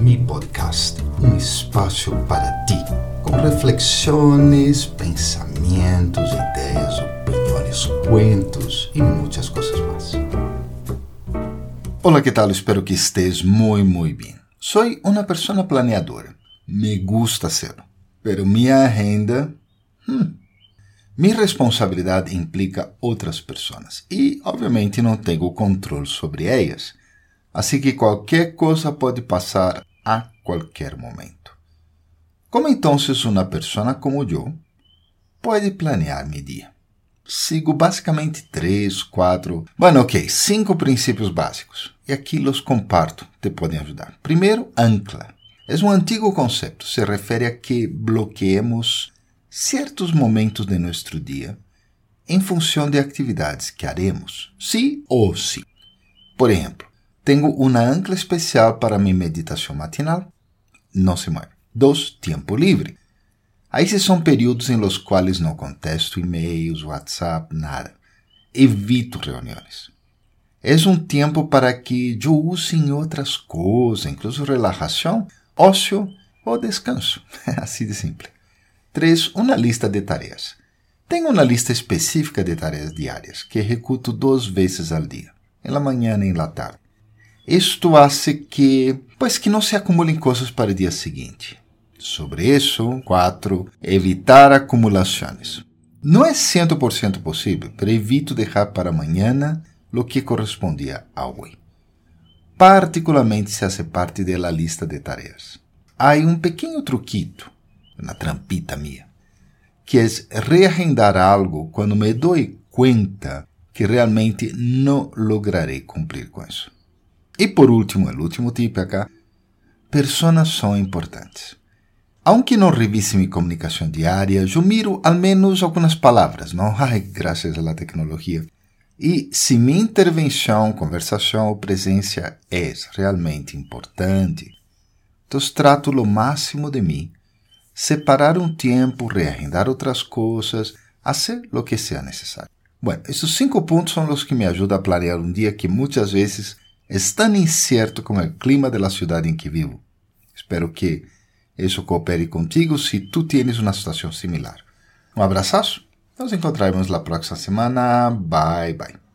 mi podcast, um espaço para ti, com reflexões, pensamentos, ideias, opiniões, cuentos e muitas coisas mais. Olá, que tal? Espero que estés muito, muito bem. Sou uma pessoa planeadora. Me gusta ser, pero minha agenda. Hmm, minha responsabilidade implica outras pessoas e, obviamente, não tenho controle sobre elas. Assim que qualquer coisa pode passar a qualquer momento. Como então uma pessoa como eu pode planear meu dia? Sigo basicamente três, quatro, bueno, ok, cinco princípios básicos. E aqui os comparto, te podem ajudar. Primeiro, ancla. É um antigo conceito, se refere a que bloqueemos certos momentos de nosso dia em função de atividades que haremos, sim ou sim. Por exemplo, tenho uma ancla especial para minha meditação matinal. Não se mueve. Dos, tempo livre. Aí são períodos em los quais não contesto e-mails, WhatsApp, nada. Evito reuniões. É um tempo para que eu use em outras coisas, incluso relaxação, ócio ou descanso. assim de simples. 3. Uma lista de tarefas. Tenho uma lista específica de tarefas diárias que executo duas vezes ao dia, la manhã e la tarde. Isto hace que, pues que não se acumulem coisas para o dia seguinte. Sobre isso, 4. Evitar acumulações. Não é 100% possível, mas evito deixar para amanhã o que correspondia a hoje. Particularmente se hace parte da lista de tarefas. Há um pequeno truquito uma trampita minha, que é reagendar algo quando me dou conta que realmente não lograrei cumprir com isso. E por último, o último tip acá, personas são importantes. Aunque não revise minha comunicação diária, eu miro ao menos algumas palavras, não? Ai, graças à tecnologia. E se minha intervenção, conversação ou presença é realmente importante, então trato o máximo de mim separar um tempo, reagendar outras coisas, fazer o que seja necessário. Bueno, esses cinco pontos são os que me ajudam a planear um dia que muitas vezes é tão incerto como o clima da cidade em que vivo. Espero que isso coopere contigo se tu tienes uma situação similar. Um abraço, nos encontraremos na próxima semana. Bye, bye.